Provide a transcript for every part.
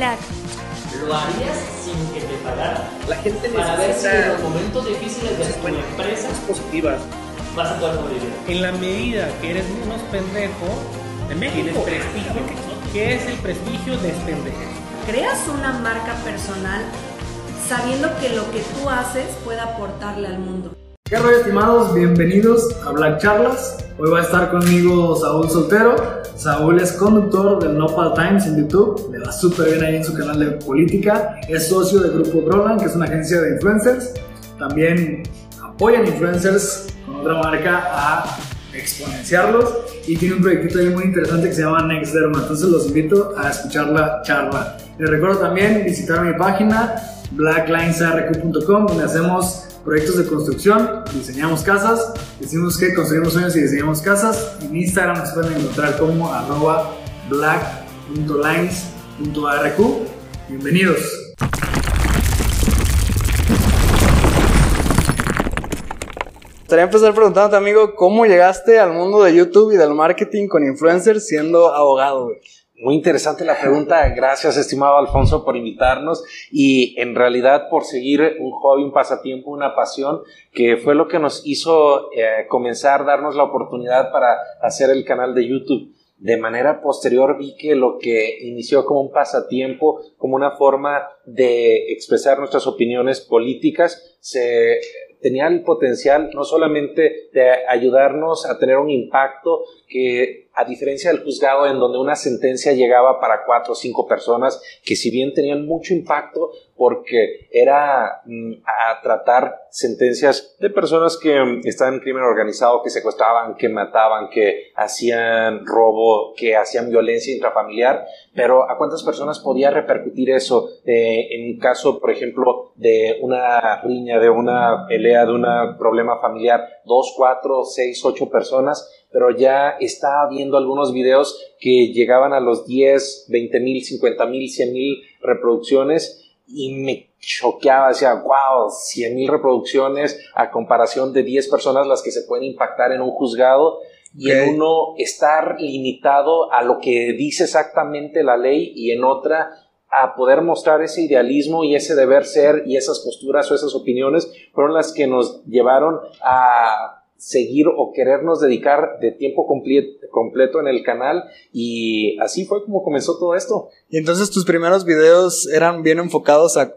¿Lo harías sin que te pagaran? La gente Para ver si en necesita los momentos difíciles de tu empresa positivas. vas a poder sobrevivir. En la medida que eres menos pendejo, tienes prestigio. ¿Qué es el prestigio de este pendejo? creas una marca personal sabiendo que lo que tú haces puede aportarle al mundo. ¿Qué rollo estimados? Bienvenidos a Black Charlas. Hoy va a estar conmigo Saúl Soltero. Saúl es conductor del Nopal Times en YouTube. Le va súper bien ahí en su canal de política. Es socio del Grupo Brolan, que es una agencia de influencers. También apoyan influencers con otra marca a exponenciarlos. Y tiene un proyectito ahí muy interesante que se llama Next Derma. Entonces los invito a escuchar la charla. Les recuerdo también visitar mi página blacklinesarq.com donde hacemos proyectos de construcción, diseñamos casas, decimos que construimos sueños y diseñamos casas. En Instagram nos pueden encontrar como arroba black.lines.arq. Bienvenidos. Estaría empezar preguntándote, amigo, ¿cómo llegaste al mundo de YouTube y del marketing con influencers siendo abogado? güey? Muy interesante la pregunta. Gracias, estimado Alfonso, por invitarnos y en realidad por seguir un hobby, un pasatiempo, una pasión, que fue lo que nos hizo eh, comenzar, darnos la oportunidad para hacer el canal de YouTube. De manera posterior vi que lo que inició como un pasatiempo, como una forma de expresar nuestras opiniones políticas, se tenía el potencial no solamente de ayudarnos a tener un impacto que a diferencia del juzgado en donde una sentencia llegaba para cuatro o cinco personas que si bien tenían mucho impacto porque era mm, a tratar sentencias de personas que mm, estaban en crimen organizado, que secuestraban, que mataban, que hacían robo, que hacían violencia intrafamiliar, pero a cuántas personas podía repercutir eso eh, en un caso, por ejemplo, de una riña, de una pelea, de un problema familiar, dos, cuatro, seis, ocho personas, pero ya estaba viendo algunos videos que llegaban a los 10, 20 mil, 50 mil, 100 mil reproducciones y me choqueaba, decía, wow, 100 mil reproducciones a comparación de 10 personas las que se pueden impactar en un juzgado y en uno estar limitado a lo que dice exactamente la ley y en otra a poder mostrar ese idealismo y ese deber ser y esas posturas o esas opiniones fueron las que nos llevaron a seguir o querernos dedicar de tiempo completo en el canal y así fue como comenzó todo esto. Y entonces tus primeros videos eran bien enfocados a,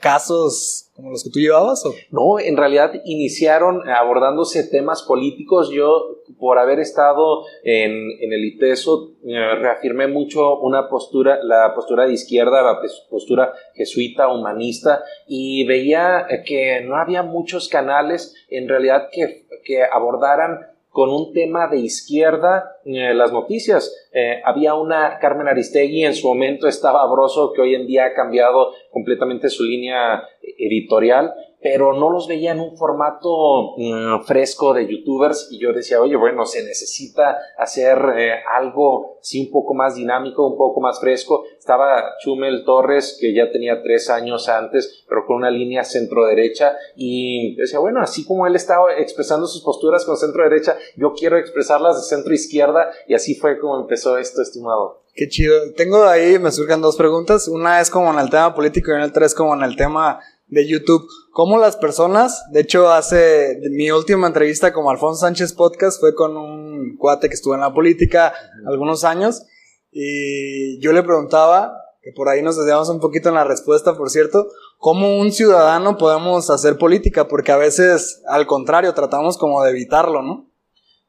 casos como los que tú llevabas o? No, en realidad iniciaron abordándose temas políticos. Yo, por haber estado en, en el ITESO, eh, reafirmé mucho una postura, la postura de izquierda, la postura jesuita, humanista, y veía que no había muchos canales en realidad que, que abordaran con un tema de izquierda eh, las noticias. Eh, había una Carmen Aristegui, en su momento estaba Broso, que hoy en día ha cambiado completamente su línea editorial, pero no los veía en un formato mm, fresco de youtubers y yo decía, oye, bueno, se necesita hacer eh, algo, sí, un poco más dinámico, un poco más fresco. Estaba Chumel Torres, que ya tenía tres años antes, pero con una línea centro-derecha y decía, bueno, así como él estaba expresando sus posturas con centro-derecha, yo quiero expresarlas de centro-izquierda y así fue como empezó esto, estimado. Qué chido. Tengo ahí, me surgen dos preguntas. Una es como en el tema político y en el tres como en el tema de YouTube, cómo las personas, de hecho hace mi última entrevista como Alfonso Sánchez Podcast fue con un cuate que estuvo en la política algunos años y yo le preguntaba, que por ahí nos desviamos un poquito en la respuesta, por cierto, cómo un ciudadano podemos hacer política, porque a veces al contrario tratamos como de evitarlo, ¿no?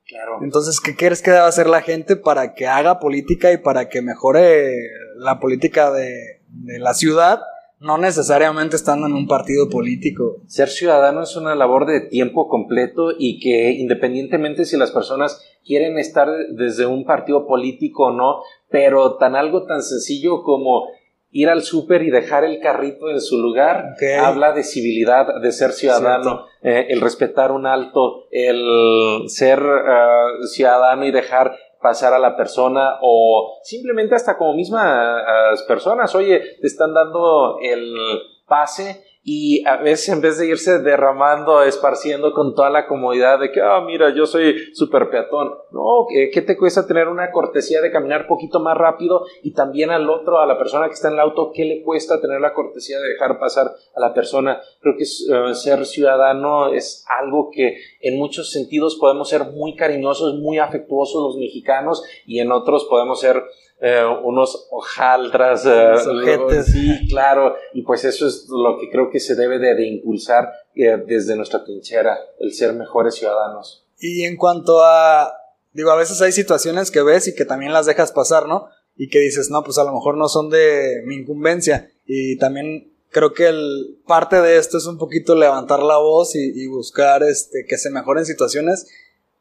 Claro. Entonces, ¿qué crees que debe hacer la gente para que haga política y para que mejore la política de, de la ciudad no necesariamente estando en un partido político. Ser ciudadano es una labor de tiempo completo y que independientemente si las personas quieren estar desde un partido político o no, pero tan algo tan sencillo como ir al súper y dejar el carrito en su lugar, habla de civilidad, de ser ciudadano, eh, el respetar un alto, el ser eh, ciudadano y dejar pasar a la persona o simplemente hasta como mismas personas, oye, te están dando el pase y a veces en vez de irse derramando, esparciendo con toda la comodidad de que, ah, mira, yo soy súper peatón, no, ¿qué te cuesta tener una cortesía de caminar poquito más rápido y también al otro, a la persona que está en el auto, qué le cuesta tener la cortesía de dejar pasar a la persona? Creo que eh, ser ciudadano es algo que en muchos sentidos podemos ser muy cariñosos, muy afectuosos los mexicanos y en otros podemos ser eh, unos hojaldras, eh, sí, claro, y pues eso es lo que creo que se debe de, impulsar eh, desde nuestra trinchera, el ser mejores ciudadanos. Y en cuanto a, digo, a veces hay situaciones que ves y que también las dejas pasar, ¿no? Y que dices, no, pues a lo mejor no son de mi incumbencia. Y también creo que el, parte de esto es un poquito levantar la voz y, y buscar este, que se mejoren situaciones,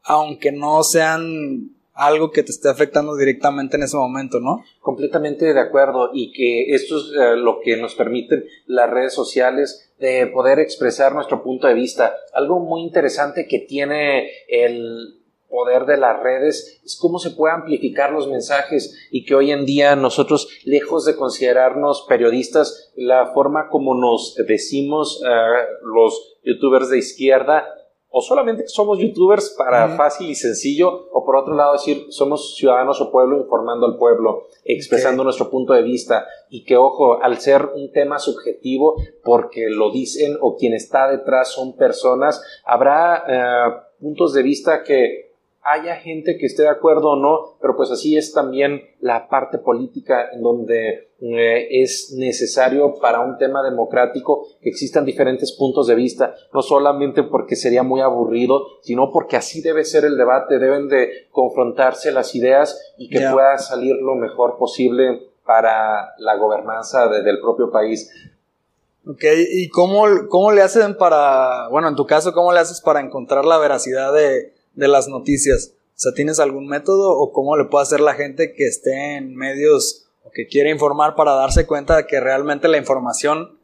aunque no sean algo que te esté afectando directamente en ese momento, ¿no? Completamente de acuerdo y que esto es eh, lo que nos permiten las redes sociales de poder expresar nuestro punto de vista. Algo muy interesante que tiene el poder de las redes es cómo se puede amplificar los mensajes y que hoy en día nosotros, lejos de considerarnos periodistas, la forma como nos decimos eh, los youtubers de izquierda, o solamente somos youtubers para fácil y sencillo, o por otro lado decir, somos ciudadanos o pueblo informando al pueblo, expresando nuestro punto de vista, y que ojo, al ser un tema subjetivo, porque lo dicen o quien está detrás son personas, habrá eh, puntos de vista que haya gente que esté de acuerdo o no, pero pues así es también la parte política en donde eh, es necesario para un tema democrático que existan diferentes puntos de vista, no solamente porque sería muy aburrido, sino porque así debe ser el debate, deben de confrontarse las ideas y que pueda salir lo mejor posible para la gobernanza del propio país. Ok, ¿y cómo, cómo le hacen para, bueno, en tu caso, cómo le haces para encontrar la veracidad de, de las noticias? O sea, ¿tienes algún método o cómo le puede hacer la gente que esté en medios o que quiere informar para darse cuenta de que realmente la información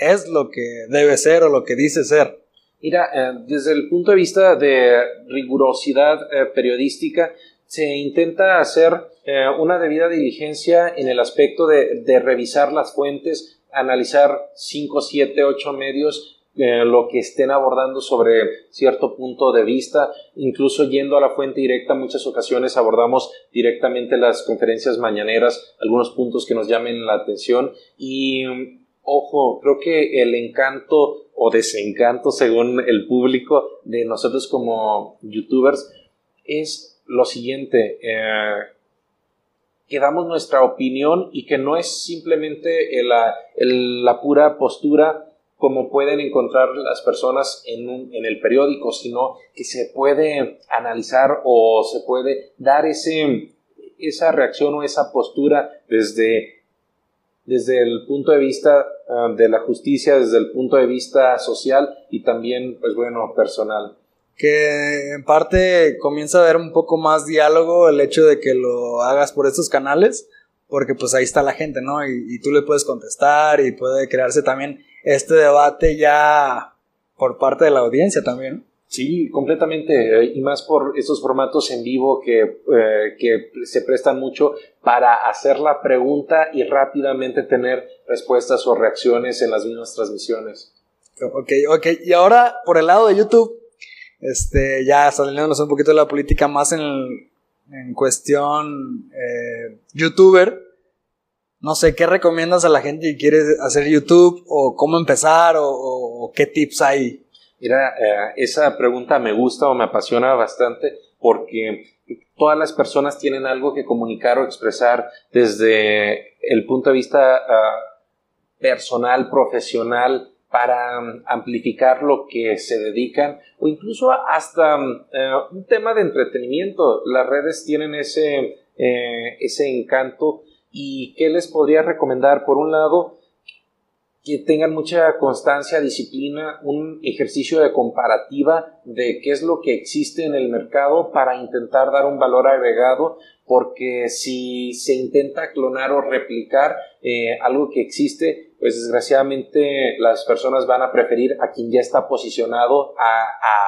es lo que debe ser o lo que dice ser? Mira, eh, desde el punto de vista de rigurosidad eh, periodística, se intenta hacer eh, una debida diligencia en el aspecto de, de revisar las fuentes, analizar 5, 7, 8 medios lo que estén abordando sobre cierto punto de vista, incluso yendo a la fuente directa, muchas ocasiones abordamos directamente las conferencias mañaneras, algunos puntos que nos llamen la atención y ojo, creo que el encanto o desencanto según el público de nosotros como youtubers es lo siguiente, eh, que damos nuestra opinión y que no es simplemente la pura postura como pueden encontrar las personas en, en, el periódico, sino que se puede analizar o se puede dar ese, esa reacción o esa postura desde, desde el punto de vista ah, de la justicia, desde el punto de vista social y también, pues bueno, personal. Que en parte comienza a haber un poco más diálogo el hecho de que lo hagas por estos canales, porque pues ahí está la gente, ¿no? Y, y tú le puedes contestar y puede crearse también este debate ya por parte de la audiencia también. Sí, completamente, eh, y más por esos formatos en vivo que, eh, que se prestan mucho para hacer la pregunta y rápidamente tener respuestas o reacciones en las mismas transmisiones. Ok, ok, y ahora por el lado de YouTube, este, ya saliéndonos un poquito de la política más en, en cuestión eh, youtuber, no sé, ¿qué recomiendas a la gente que quiere hacer YouTube o cómo empezar o, qué tips hay? Mira, eh, esa pregunta me gusta o me apasiona bastante porque todas las personas tienen algo que comunicar o expresar desde el punto de vista ah, personal, profesional, para um, amplificar lo que se dedican o incluso hasta um, eh, un tema de entretenimiento. Las redes tienen ese, eh, ese encanto ¿Y qué les podría recomendar? Por un lado, que tengan mucha constancia, disciplina, un ejercicio de comparativa de qué es lo que existe en el mercado para intentar dar un valor agregado, porque si se intenta clonar o replicar eh, algo que existe, pues desgraciadamente las personas van a preferir a quien ya está posicionado a,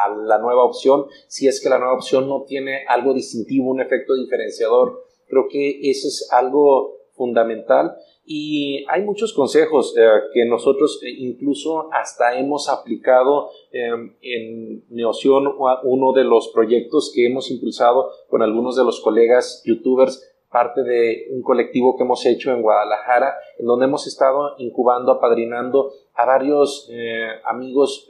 a la nueva opción, si es que la nueva opción no tiene algo distintivo, un efecto diferenciador. Creo que eso es algo fundamental Y hay muchos consejos eh, que nosotros eh, incluso hasta hemos aplicado eh, en Neoción, uno de los proyectos que hemos impulsado con algunos de los colegas youtubers, parte de un colectivo que hemos hecho en Guadalajara, en donde hemos estado incubando, apadrinando a varios amigos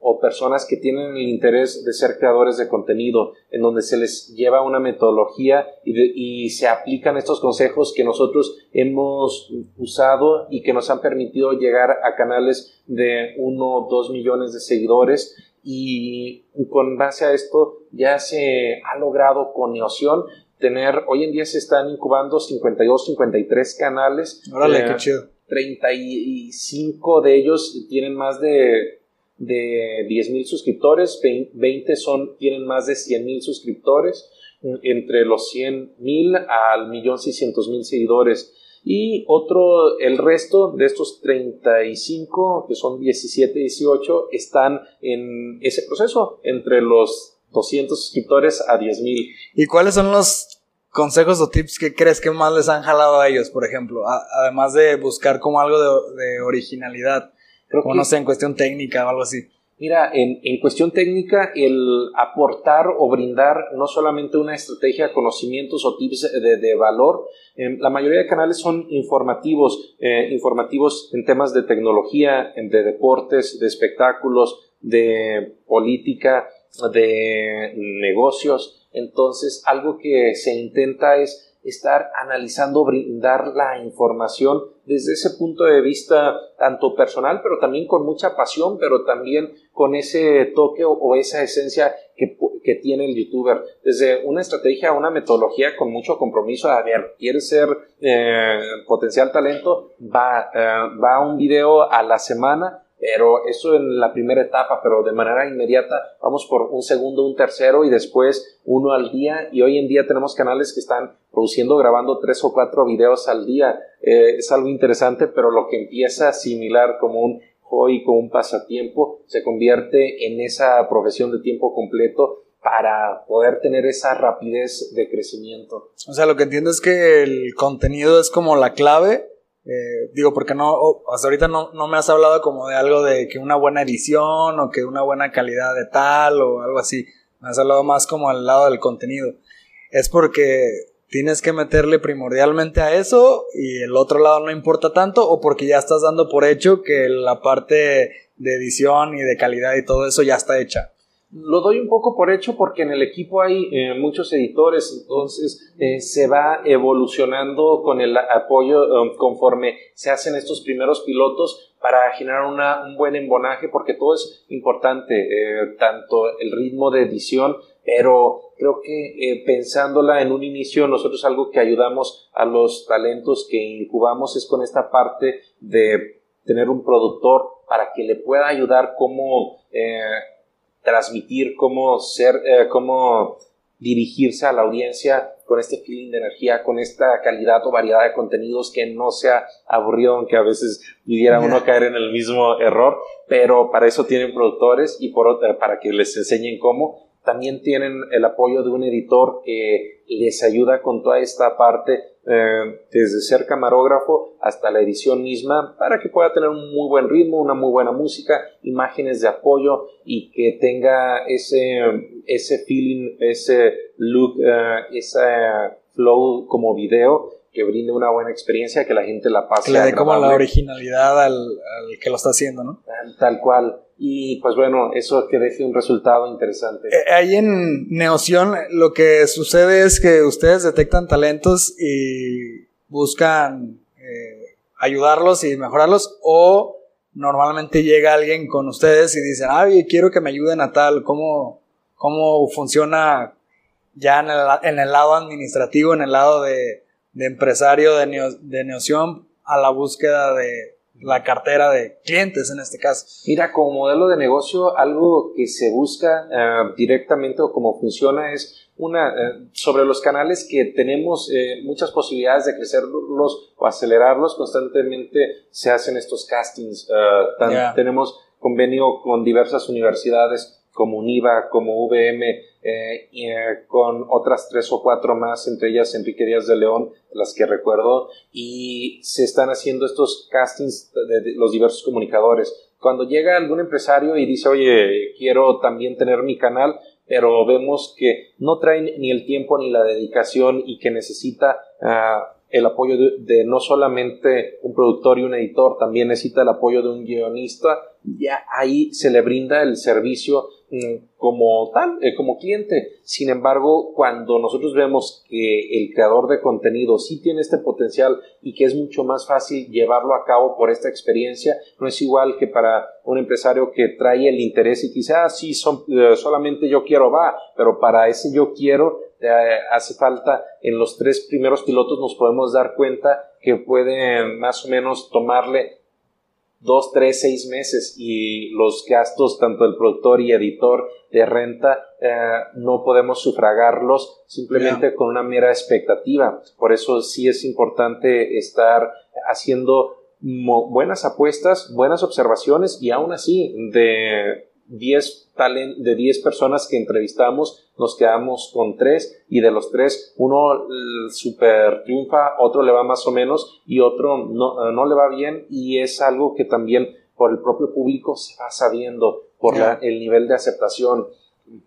o personas que tienen el interés de ser creadores de contenido, en donde se les lleva una metodología y, se aplican estos consejos que nosotros hemos usado y que nos han permitido llegar a canales de uno o dos millones de seguidores y con base a esto ya se ha logrado con Neoción tener, hoy en día se están incubando 52, 53 canales. Órale, qué chido. 35 de ellos tienen más de de 10.000 suscriptores, 20 son, tienen más de 100.000 suscriptores, entre los 100.000 al 1.600.000 seguidores. Y otro, el resto de estos 35, que son 17, 18, están en ese proceso, entre los 200 suscriptores a 10.000. ¿Y cuáles son los consejos o tips que crees que más les han jalado a ellos, por ejemplo? además de buscar como algo de originalidad. Creo no sé, en cuestión técnica o algo así. Mira, en, en, cuestión técnica, el aportar o brindar no solamente una estrategia, conocimientos o tips de, de valor, em, la mayoría de canales son informativos, eh, informativos en temas de tecnología, de deportes, de espectáculos, de política, de negocios. Entonces, algo que se intenta es estar analizando, brindar la información desde ese punto de vista tanto personal, pero también con mucha pasión, pero también con ese toque o, esa esencia que, que, tiene el youtuber. Desde una estrategia, una metodología con mucho compromiso, a ver, quieres ser eh, potencial talento, va, eh, va un video a la semana, pero eso en la primera etapa, pero de manera inmediata vamos por un segundo, un tercero y después uno al día y hoy en día tenemos canales que están produciendo, grabando tres o cuatro videos al día. Eh, es algo interesante, pero lo que empieza similar como un hobby, como un pasatiempo, se convierte en esa profesión de tiempo completo para poder tener esa rapidez de crecimiento. O sea, lo que entiendo es que el contenido es como la clave eh, digo, porque no, hasta ahorita no, no, me has hablado como de algo de que una buena edición o que una buena calidad de tal o algo así. Me has hablado más como al lado del contenido. Es porque tienes que meterle primordialmente a eso y el otro lado no importa tanto o porque ya estás dando por hecho que la parte de edición y de calidad y todo eso ya está hecha. Lo doy un poco por hecho porque en el equipo hay eh, muchos editores, entonces eh, se va evolucionando con el apoyo um, conforme se hacen estos primeros pilotos para generar un buen embonaje porque todo es importante, eh, tanto el ritmo de edición, pero creo que pensándola en un inicio, nosotros algo que ayudamos a los talentos que incubamos es con esta parte de tener un productor para que le pueda ayudar como transmitir, cómo ser, eh, cómo dirigirse a la audiencia con este feeling de energía, con esta calidad o variedad de contenidos que no sea aburrido, aunque a veces pudiera uno caer en el mismo error, pero para eso tienen productores y por, eh, para que les enseñen cómo. También tienen el apoyo de un editor que les ayuda con toda esta parte eh, desde ser camarógrafo hasta la edición misma para que pueda tener un muy buen ritmo, una muy buena música, imágenes de apoyo y que tenga ese, ese feeling, ese look, uh, ese flow como video que brinde una buena experiencia, que la gente la pase. Que le dé como la originalidad al, al, que lo está haciendo, ¿no? Tal cual. Y pues bueno, eso que deje un resultado interesante. Eh, ahí en Neoción lo que sucede es que ustedes detectan talentos y buscan eh, ayudarlos y mejorarlos o normalmente llega alguien con ustedes y dice, ay, quiero que me ayuden a tal, ¿cómo, cómo funciona ya en el, lado administrativo, en el lado de, de empresario de, de Neoción a la búsqueda de la cartera de clientes en este caso. Mira, como modelo de negocio, algo que se busca eh, directamente o cómo funciona es una eh, sobre los canales que tenemos eh, muchas posibilidades de crecerlos o acelerarlos. Constantemente se hacen estos castings. Tenemos convenio con diversas universidades como UNIVA, como VM, eh, y, eh, con otras tres o cuatro más, entre ellas Enrique Díaz de León, las que recuerdo, y se están haciendo estos castings de, los diversos comunicadores. Cuando llega algún empresario y dice, oye, quiero también tener mi canal, pero vemos que no traen ni el tiempo ni la dedicación y que necesita ah, el apoyo de, de no solamente un productor y un editor, también necesita el apoyo de un guionista, ya ahí se le brinda el servicio como tal, eh, como cliente. Sin embargo, cuando nosotros vemos que el creador de contenido sí tiene este potencial y que es mucho más fácil llevarlo a cabo por esta experiencia, no es igual que para un empresario que trae el interés y quizás ah, sí, son, eh, solamente yo quiero va, pero para ese yo quiero eh, hace falta en los tres primeros pilotos nos podemos dar cuenta que puede más o menos tomarle dos, tres, seis meses y los gastos tanto del productor y editor de renta eh, no podemos sufragarlos simplemente con una mera expectativa. Por eso sí es importante estar haciendo buenas apuestas, buenas observaciones y aún así de 10 talent, de 10 personas que entrevistamos, nos quedamos con 3 y de los 3 uno super triunfa, otro le va más o menos y otro no, no le va bien y es algo que también por el propio público se va sabiendo por la, el nivel de aceptación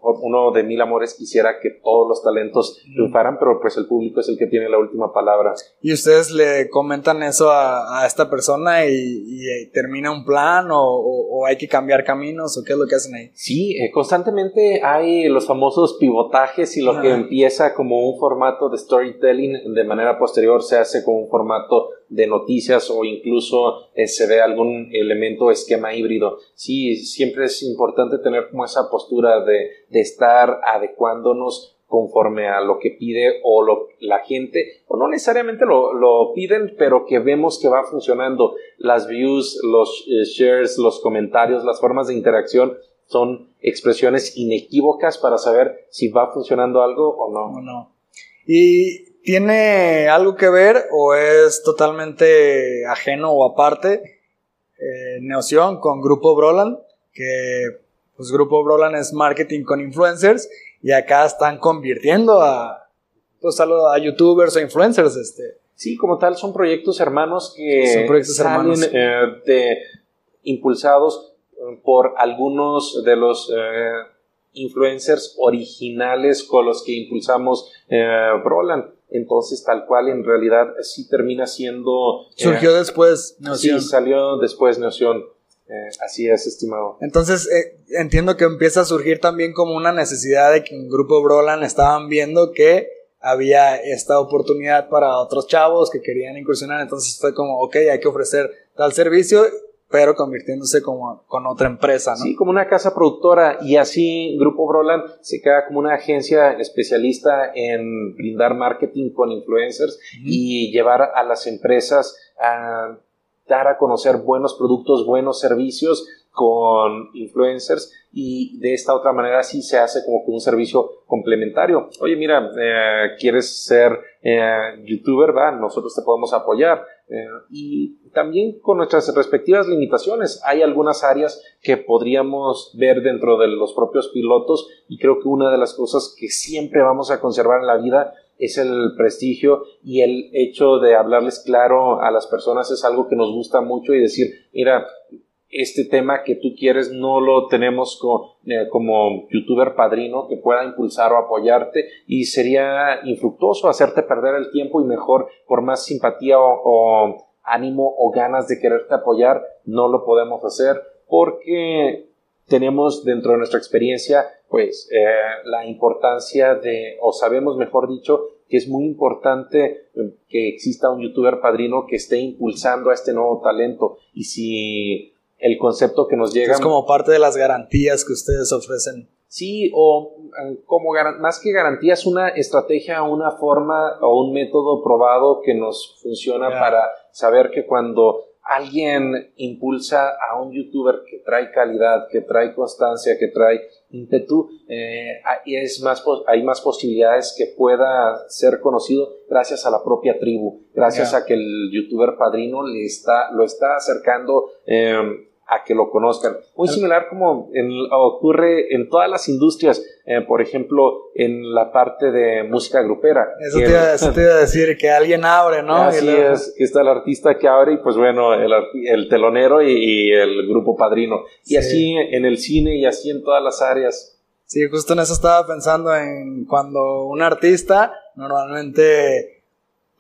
uno de mil amores quisiera que todos los talentos triunfaran, pero pues el público es el que tiene la última palabra. ¿Y ustedes le comentan eso a, a esta persona y, y, termina un plan o, o, hay que cambiar caminos o qué es lo que hacen ahí? Sí, eh, constantemente hay los famosos pivotajes y lo que empieza como un formato de storytelling de manera posterior se hace como un formato de noticias o incluso eh, se ve algún elemento o esquema híbrido. Sí, siempre es importante tener como esa postura de, de estar adecuándonos conforme a lo que pide o lo, la gente, o no necesariamente lo, lo, piden, pero que vemos que va funcionando. Las views, los eh, shares, los comentarios, las formas de interacción son expresiones inequívocas para saber si va funcionando algo o no. O no. Y ¿Tiene algo que ver o es totalmente ajeno o aparte eh, Neoción con Grupo Broland? Que pues Grupo Broland es marketing con influencers y acá están convirtiendo a, pues, a, a youtubers o influencers. Este. Sí, como tal, son proyectos hermanos que son proyectos salen hermanos. eh, de, impulsados por algunos de los eh, influencers originales con los que impulsamos eh, Broland. Entonces, tal cual, en realidad sí termina siendo. Surgió después Neoción. Sí, salió después Neoción. Eh, así es, estimado. Entonces, eh, entiendo que empieza a surgir también como una necesidad de que en Grupo Broland estaban viendo que había esta oportunidad para otros chavos que querían incursionar. Entonces fue como, ok, hay que ofrecer tal servicio pero convirtiéndose como con otra empresa, ¿no? Sí, como una casa productora y así Grupo Broland se queda como una agencia especialista en brindar marketing con influencers uh -huh. y llevar a las empresas a dar a conocer buenos productos, buenos servicios con influencers y de esta otra manera sí se hace como que un servicio complementario. Oye, mira, eh, quieres ser eh, youtuber, va, nosotros te podemos apoyar. Eh, y también con nuestras respectivas limitaciones. Hay algunas áreas que podríamos ver dentro de los propios pilotos y creo que una de las cosas que siempre vamos a conservar en la vida es el prestigio y el hecho de hablarles claro a las personas es algo que nos gusta mucho y decir, mira, este tema que tú quieres no lo tenemos eh, como youtuber padrino que pueda impulsar o apoyarte y sería infructuoso hacerte perder el tiempo y mejor por más simpatía o, ánimo o ganas de quererte apoyar no lo podemos hacer porque tenemos dentro de nuestra experiencia pues eh, la importancia de o sabemos mejor dicho que es muy importante que exista un youtuber padrino que esté impulsando a este nuevo talento. Y si el concepto que nos llega. Es como parte de las garantías que ustedes ofrecen. Sí, o como más que garantías, una estrategia, una forma o un método probado que nos funciona yeah. para saber que cuando alguien impulsa a un youtuber que trae calidad, que trae constancia, que trae ímpetu, eh, es más, hay más posibilidades que pueda ser conocido gracias a la propia tribu, gracias yeah. a que el youtuber padrino le está, lo está acercando eh, a que lo conozcan. Muy similar como en- ocurre en todas las industrias, eh, por ejemplo, en la parte de música grupera. Eso te, iba, eso te iba a decir, que alguien abre, ¿no? Así Y es, que está el artista que abre y pues bueno, el, el telonero y, y el grupo padrino. Y Sí. así en el cine y así en todas las áreas. Sí, justo en eso estaba pensando en cuando un artista normalmente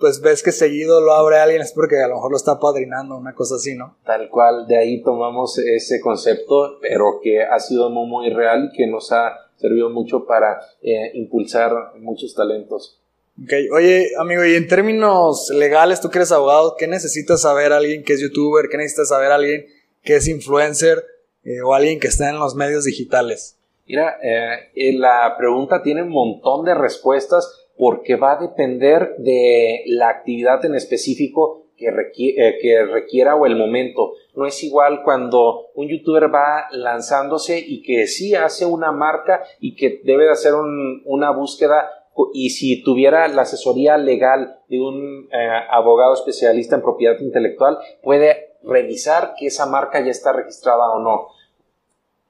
pues ves que seguido lo abre alguien es porque a lo mejor lo está padrinando, una cosa así, ¿no? Tal cual, de ahí tomamos ese concepto, pero que ha sido muy, muy real y que nos ha servido mucho para eh, impulsar muchos talentos. Ok, oye amigo, y en términos legales, tú que eres abogado, ¿qué necesitas saber alguien que es youtuber? ¿Qué necesitas saber alguien que es influencer eh, o alguien que está en los medios digitales? Mira, eh, la pregunta tiene un montón de respuestas porque va a depender de la actividad en específico eh, que requiera o el momento. No es igual cuando un youtuber va lanzándose y que sí hace una marca y que debe de hacer un- una búsqueda y si tuviera la asesoría legal de un eh, abogado especialista en propiedad intelectual, puede revisar que esa marca ya está registrada o no.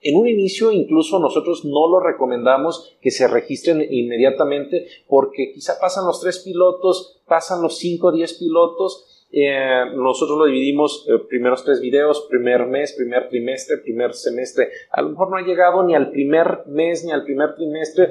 En un inicio incluso nosotros no lo recomendamos que se registren inmediatamente porque quizá pasan los tres pilotos, pasan los cinco o diez pilotos, eh, nosotros lo dividimos eh, primeros tres videos, primer mes, primer trimestre, primer semestre. A lo mejor no ha llegado ni al primer mes ni al primer trimestre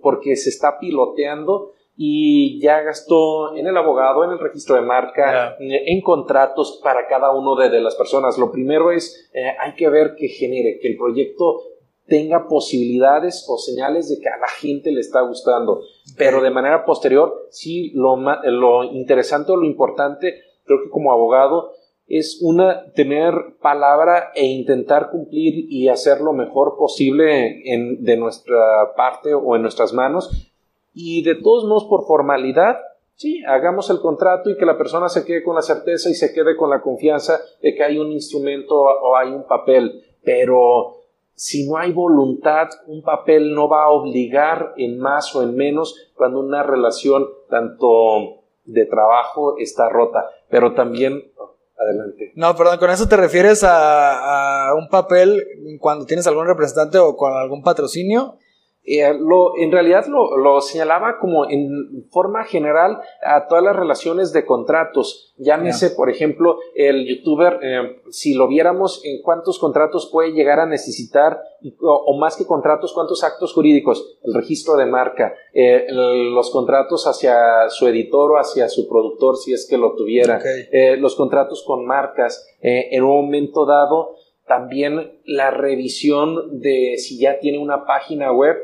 porque se está piloteando y ya gastó en el abogado, en el registro de marca, en contratos para cada uno de, de las personas. Lo primero es, eh, hay que ver que genere, que el proyecto tenga posibilidades o señales de que a la gente le está gustando. Pero de manera posterior, sí, lo, lo interesante o lo importante, creo que como abogado, es una tener palabra e intentar cumplir y hacer lo mejor posible en, de nuestra parte o en nuestras manos y de todos modos por formalidad, sí, hagamos el contrato y que la persona se quede con la certeza y se quede con la confianza de que hay un instrumento o hay un papel, pero si no hay voluntad, un papel no va a obligar en más o en menos cuando una relación tanto de trabajo está rota, pero también adelante. No, perdón, con eso te refieres a, a un papel cuando tienes algún representante o con algún patrocinio. Eh, lo, en realidad lo, lo señalaba como en forma general a todas las relaciones de contratos. Llámese, por ejemplo, el youtuber, eh, si lo viéramos en cuántos contratos puede llegar a necesitar, o, o más que contratos, cuántos actos jurídicos, el registro de marca, eh, los contratos hacia su editor o hacia su productor, si es que lo tuviera, eh, los contratos con marcas, en un momento dado, también la revisión de si ya tiene una página web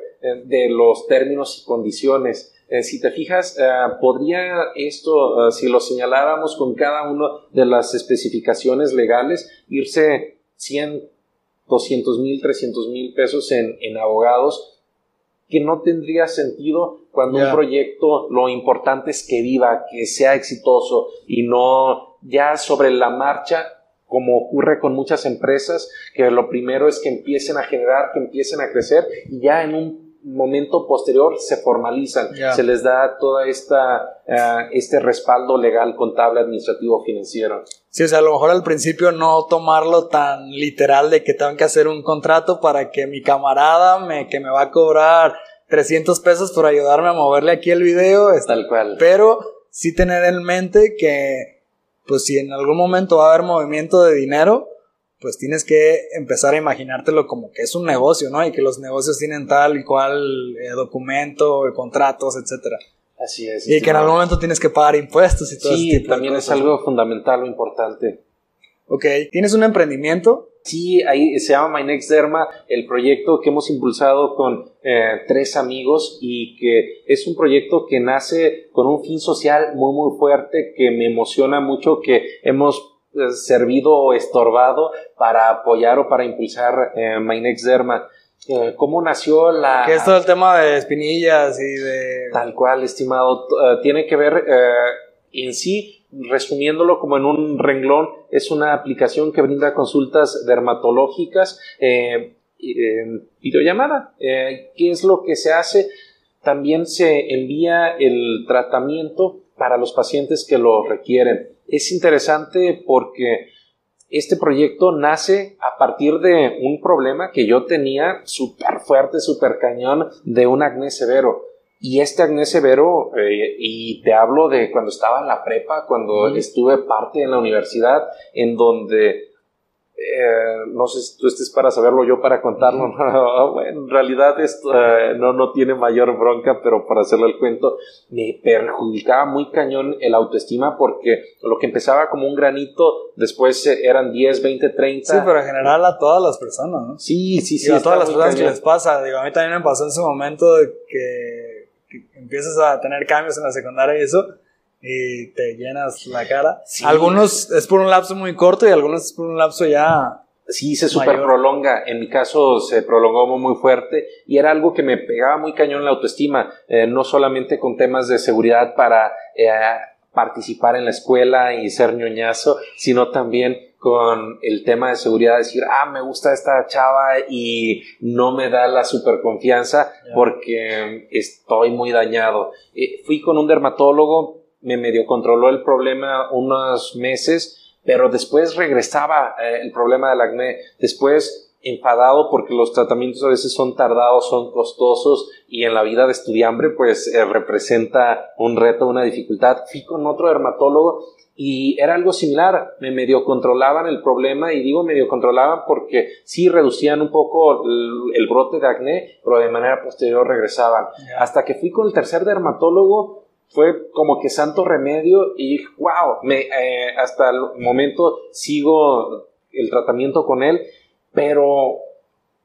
de los términos y condiciones. Eh, si te fijas, eh, podría esto, eh, si lo señaláramos con cada una de las especificaciones legales, irse 100, 200 mil, 300 mil pesos en, en abogados, que no tendría sentido cuando un proyecto lo importante es que viva, que sea exitoso y no ya sobre la marcha como ocurre con muchas empresas, que lo primero es que empiecen a generar, que empiecen a crecer y ya en un momento posterior se formalizan, se les da toda esta eh, este respaldo legal, contable, administrativo, financiero. Sí, o sea, a lo mejor al principio no tomarlo tan literal de que tengo que hacer un contrato para que mi camarada me, que me va a cobrar 300 pesos por ayudarme a moverle aquí el video, está- Tal cual. pero sí tener en mente que, pues si en algún momento va a haber movimiento de dinero, pues tienes que empezar a imaginártelo como que es un negocio, ¿no? Y que los negocios tienen tal y cual eh, documento, contratos, etcétera. Así es. Y que en algún momento tienes que pagar impuestos y todo ese Sí, de también es algo fundamental o importante. Ok, ¿tienes un emprendimiento? Sí, ahí se llama My Next Derma, el proyecto que hemos impulsado con eh, tres amigos y que es un proyecto que nace con un fin social muy muy fuerte que me emociona mucho que hemos servido o estorbado para apoyar o para impulsar eh, My Next Derma. Eh, ¿Cómo nació la... Que es todo el tema de espinillas y de... Tal cual, estimado. Eh, tiene que ver eh, en sí, resumiéndolo como en un renglón, es una aplicación que brinda consultas dermatológicas eh, en videollamada. Eh, ¿Qué es lo que se hace? También se envía el tratamiento para los pacientes que lo requieren. Es interesante porque este proyecto nace a partir de un problema que yo tenía súper fuerte, súper cañón de un acné severo. Y este acné severo, eh, y te hablo de cuando estaba en la prepa, cuando estuve parte en la universidad, en donde eh, no sé si tú estés para saberlo, yo para contarlo. bueno, en realidad esto eh, no, no tiene mayor bronca, pero para hacerle el cuento, me perjudicaba muy cañón el autoestima porque lo que empezaba como un granito, después eh, eran 10, 20, 30. Sí, pero en general a todas las personas, ¿no? Sí, sí, sí. Y a todas las personas que les pasa. Digo, a mí también me pasó en su momento de que, que empiezas a tener cambios en la secundaria y eso, y te llenas la cara. Sí. Algunos es por un lapso muy corto y algunos es por un lapso ya. Sí, se mayor. super prolonga. En mi caso se prolongó muy fuerte y era algo que me pegaba muy cañón la autoestima, eh, no solamente con temas de seguridad para eh, participar en la escuela y ser ñoñazo, sino también con el tema de seguridad, decir, ah, me gusta esta chava y no me da la super confianza Ya. porque estoy muy dañado. Eh, fui con un dermatólogo, me medio controló el problema unos meses, pero después regresaba eh, el problema del acné. Después enfadado porque los tratamientos a veces son tardados, son costosos y en la vida de estudiambre pues eh, representa un reto, una dificultad. Fui con otro dermatólogo y era algo similar, me medio controlaban el problema y digo medio controlaban porque sí reducían un poco el, el brote de acné, pero de manera posterior regresaban. Hasta que fui con el tercer dermatólogo fue como que santo remedio y wow, me, eh, hasta el momento sigo el tratamiento con él, pero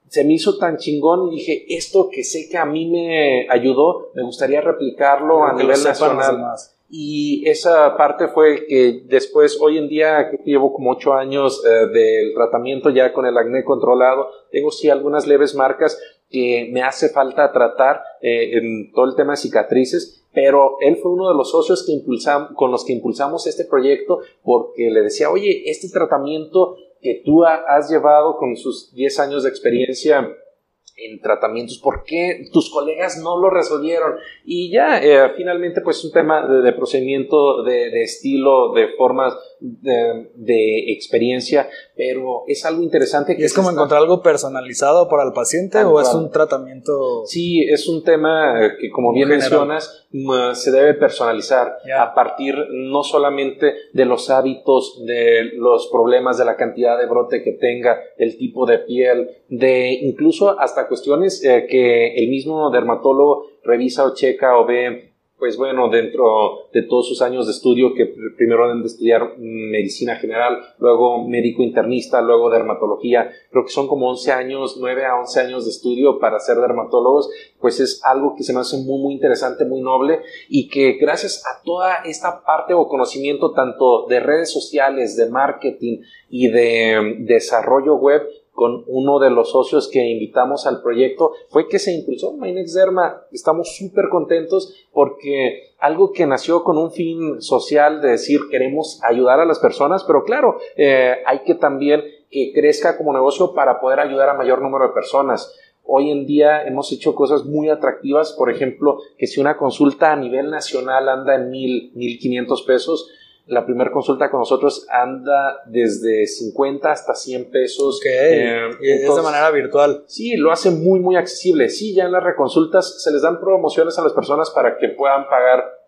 se me hizo tan chingón y dije, esto que sé que a mí me ayudó, me gustaría replicarlo a nivel nacional. Y esa parte fue que después, hoy en día, que llevo como ocho años eh, del tratamiento ya con el acné controlado, tengo sí algunas leves marcas que me hace falta tratar eh, en todo el tema de cicatrices, pero él fue uno de los socios que impulsam- con los que impulsamos este proyecto porque le decía, oye, este tratamiento que tú ha- has llevado con sus 10 años de experiencia en tratamientos, ¿por qué tus colegas no lo resolvieron? Y ya, eh, finalmente, pues un tema de, procedimiento, de estilo, de formas de, de experiencia, pero es algo interesante. ¿Y es como está- encontrar algo personalizado para el paciente o es un tratamiento? Sí, es un tema eh, que, como bien General. mencionas, se debe personalizar a partir no solamente de los hábitos, de los problemas, de la cantidad de brote que tenga, el tipo de piel, de incluso hasta cuestiones eh, que el mismo dermatólogo revisa o checa o ve. Pues bueno, dentro de todos sus años de estudio, que pr- primero deben de estudiar medicina general, luego médico internista, luego dermatología, creo que son como 11 años, 9 a 11 años de estudio para ser dermatólogos, pues es algo que se me hace muy, muy interesante, muy noble y que gracias a toda esta parte o conocimiento tanto de redes sociales, de marketing y de mm, desarrollo web, con uno de los socios que invitamos al proyecto fue que se impulsó Minex Derma. Estamos súper contentos porque algo que nació con un fin social de decir queremos ayudar a las personas, pero claro, eh, hay que también que crezca como negocio para poder ayudar a mayor número de personas. Hoy en día hemos hecho cosas muy atractivas, por ejemplo, que si una consulta a nivel nacional anda en mil, mil quinientos pesos, la primera consulta con nosotros anda desde 50 hasta 100 pesos. Ok, Eh, y es de manera virtual. Sí, lo hace muy, muy accesible. Sí, ya en las reconsultas se les dan promociones a las personas para que puedan pagar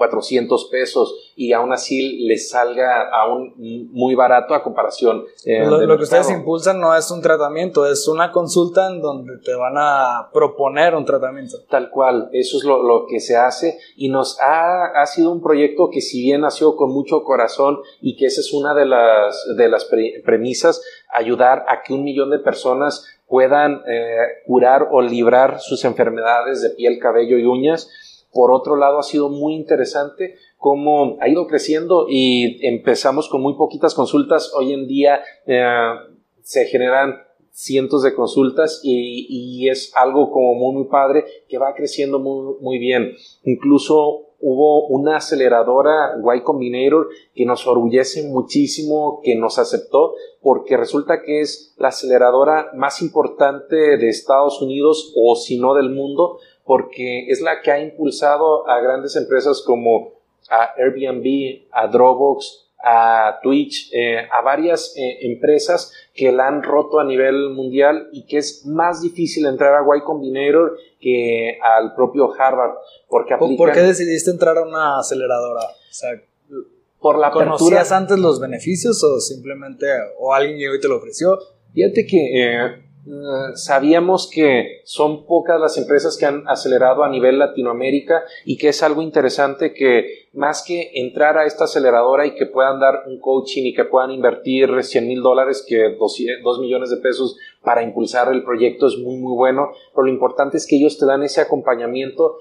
400 pesos y aún así les salga aún muy barato a comparación. eh, lo, que ustedes impulsan no es un tratamiento, es una consulta en donde te van a proponer un tratamiento. Tal cual, eso es lo, lo que se hace y nos ha, ha sido un proyecto que si bien nació con mucho corazón y que esa es una de las, de las pre- premisas, ayudar a que un millón de personas puedan eh, curar o librar sus enfermedades de piel, cabello y uñas. Por otro lado, ha sido muy interesante cómo ha ido creciendo y empezamos con muy poquitas consultas. Hoy en día eh, se generan cientos de consultas y, es algo como muy, muy padre que va creciendo muy, muy bien. Incluso hubo una aceleradora Y Combinator que nos orgullece muchísimo que nos aceptó porque resulta que es la aceleradora más importante de Estados Unidos o si no del mundo porque es la que ha impulsado a grandes empresas como a Airbnb, a Dropbox, a Twitch, eh, a varias eh, empresas que la han roto a nivel mundial y que es más difícil entrar a Y Combinator que al propio Harvard. Porque ¿Por, aplican, por qué decidiste entrar a una aceleradora? O sea, por la apertura. ¿conocías antes los beneficios o simplemente o alguien llegó y te lo ofreció? Fíjate que eh, sabíamos que son pocas las empresas que han acelerado a nivel Latinoamérica y que es algo interesante que más que entrar a esta aceleradora y que puedan dar un coaching y que puedan invertir 100 mil dólares, que 2 millones de pesos para impulsar el proyecto es muy muy bueno, pero lo importante es que ellos te dan ese acompañamiento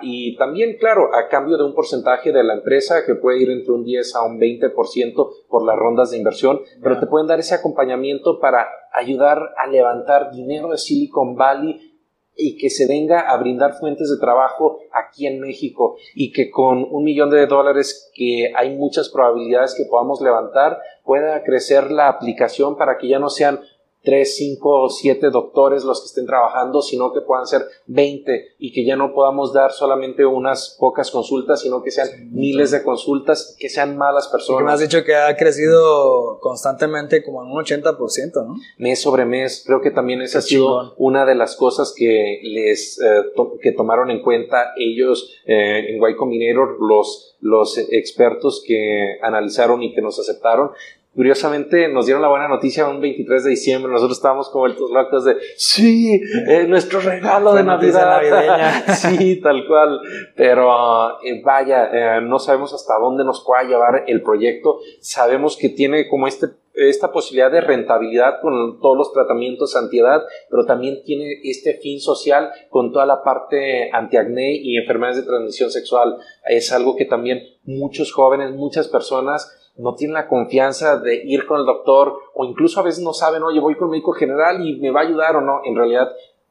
y también, claro, a cambio de un porcentaje de la empresa que puede ir entre un 10 a un 20% por las rondas de inversión, pero te pueden dar ese acompañamiento para ayudar a levantar dinero de Silicon Valley y que se venga a brindar fuentes de trabajo aquí en México y que con un millón de dólares que hay muchas probabilidades que podamos levantar pueda crecer la aplicación para que ya no sean 3, 5 o 7 doctores los que estén trabajando, sino que puedan ser 20 y que ya no podamos dar solamente unas pocas consultas, sino que sean miles de consultas, que sean malas Porque me has personas. dicho que ha crecido constantemente como en un 80%, ¿no? mes sobre mes. Creo que también esa ha sido una de las cosas que les eh, to- que tomaron en cuenta ellos eh, en Y Combinator, los, los expertos que analizaron y que nos aceptaron. Curiosamente nos dieron la buena noticia un 23 de diciembre. Nosotros estábamos como estos locos de sí, eh, nuestro regalo de Navidad. navideña. sí, tal cual. Pero eh, vaya, eh, no sabemos hasta dónde nos pueda llevar el proyecto. Sabemos que tiene como este esta posibilidad de rentabilidad con todos los tratamientos antiedad, pero también tiene este fin social con toda la parte antiacné y enfermedades de transmisión sexual. Es algo que también muchos jóvenes, muchas personas no tienen la confianza de ir con el doctor o incluso a veces no saben, oye, voy con el médico general y me va a ayudar o no. En realidad,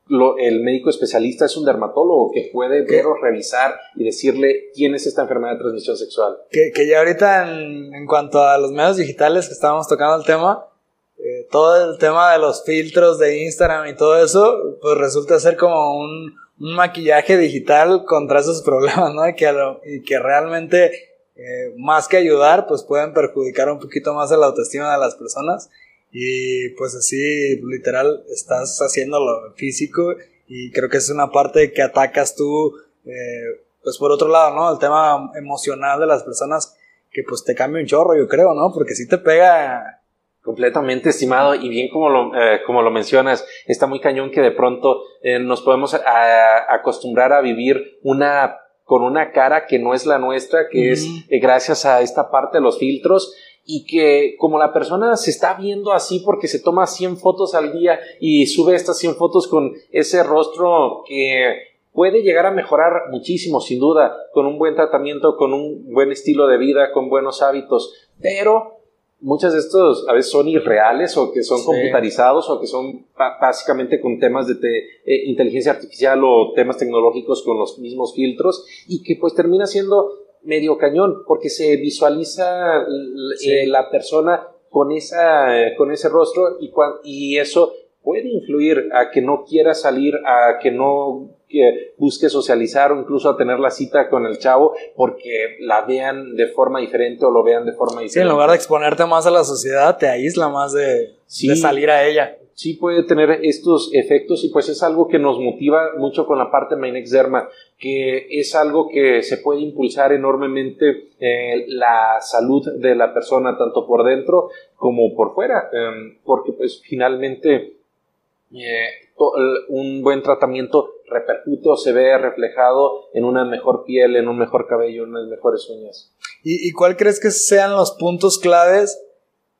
lo- el médico especialista es un dermatólogo que puede ver o revisar y decirle, tienes esta enfermedad de transmisión sexual. Que, que ya ahorita en, en cuanto a los medios digitales que estábamos tocando el tema, eh, todo el tema de los filtros de Instagram y todo eso, pues resulta ser como un, un maquillaje digital contra esos problemas, ¿no? Y que, lo- y que realmente, eh, más que ayudar, pues pueden perjudicar un poquito más a la autoestima de las personas. Y pues así, literal, estás haciéndolo físico y creo que es una parte que atacas tú, eh, pues por otro lado, ¿no? El tema emocional de las personas que pues te cambia un chorro, yo creo, ¿no? Porque sí te pega Completamente estimado y bien como lo, eh, como lo mencionas, está muy cañón que de pronto eh, nos podemos a- acostumbrar a vivir una con una cara que no es la nuestra, que es eh, gracias a esta parte de los filtros y que como la persona se está viendo así porque se toma 100 fotos al día y sube estas 100 fotos con ese rostro que puede llegar a mejorar muchísimo, sin duda, con un buen tratamiento, con un buen estilo de vida, con buenos hábitos, pero muchos de estos a veces son irreales o que son Sí. computarizados o que son básicamente con temas de te- eh, inteligencia artificial o temas tecnológicos con los mismos filtros y que pues termina siendo medio cañón porque se visualiza Sí. eh, la persona con esa eh, con ese rostro y, y eso puede influir a que no quiera salir a que no que busque socializar o incluso a tener la cita con el chavo porque la vean de forma diferente o lo vean de forma diferente. Sí, en lugar de exponerte más a la sociedad, te aísla más de, Sí. de salir a ella. sí puede tener estos efectos y pues es algo que nos motiva mucho con la parte Mainex Derma, que es algo que se puede impulsar enormemente eh, la salud de la persona, tanto por dentro como por fuera, em, porque pues finalmente eh, un buen tratamiento repercute o se ve reflejado en una mejor piel, en un mejor cabello, en unas mejores uñas. ¿Y, y cuál crees que sean los puntos claves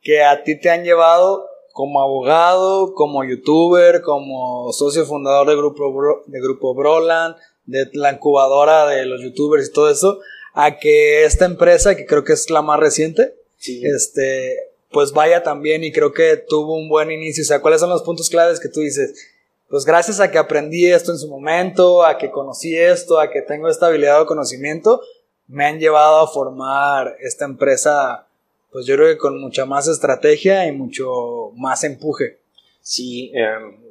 que a ti te han llevado como abogado, como youtuber, como socio fundador de Grupo, Bro- de Grupo Broland, de la incubadora de los youtubers y todo eso, a que esta empresa, que creo que es la más reciente, Sí. este, pues vaya también y creo que tuvo un buen inicio. O sea, ¿cuáles son los puntos claves que tú dices? Pues gracias a que aprendí esto en su momento, a que conocí esto, a que tengo esta habilidad o conocimiento, me han llevado a formar esta empresa, pues yo creo que con mucha más estrategia y mucho más empuje. Sí,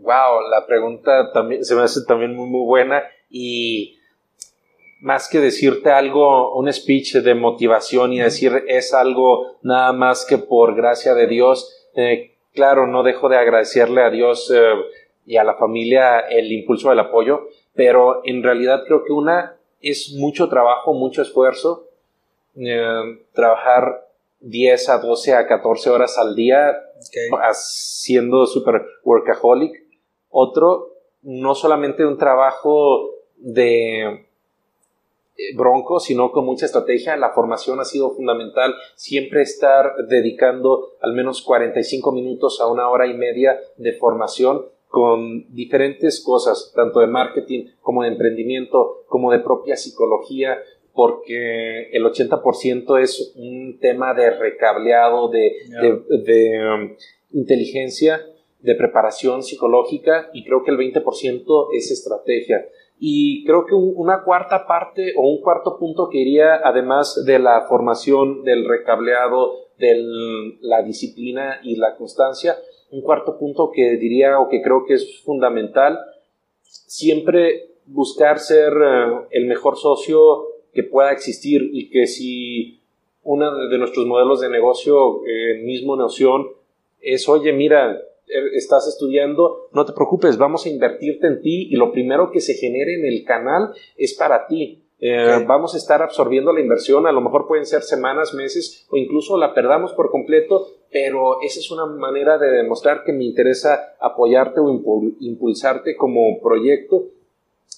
wow, la pregunta también se me hace también muy, muy buena y más que decirte algo, un speech de motivación y decir es algo nada más que por gracia de Dios, eh, claro, no dejo de agradecerle a Dios eh, y a la familia el impulso del apoyo, pero en realidad creo que una es mucho trabajo, mucho esfuerzo, eh, trabajar 10 a 12 a 14 horas al día haciendo super workaholic. Otro, no solamente un trabajo de bronco, sino con mucha estrategia. La formación ha sido fundamental. Siempre estar dedicando al menos 45 minutos a una hora y media de formación con diferentes cosas, tanto de marketing como de emprendimiento, como de propia psicología, porque el 80% es un tema de recableado, de, de, um, inteligencia, de preparación psicológica y creo que el 20% es estrategia. Y creo que una cuarta parte o un cuarto punto que iría, además de la formación, del recableado, de la disciplina y la constancia, un cuarto punto que diría o que creo que es fundamental, siempre buscar ser eh, el mejor socio que pueda existir y que si uno de nuestros modelos de negocio, eh, mismo noción, es, oye, mira, Er, estás estudiando, no te preocupes, vamos a invertirte en ti y lo primero que se genere en el canal es para ti. Eh, vamos a estar absorbiendo la inversión, a lo mejor pueden ser semanas, meses o incluso la perdamos por completo, pero esa es una manera de demostrar que me interesa apoyarte o impulsarte como proyecto.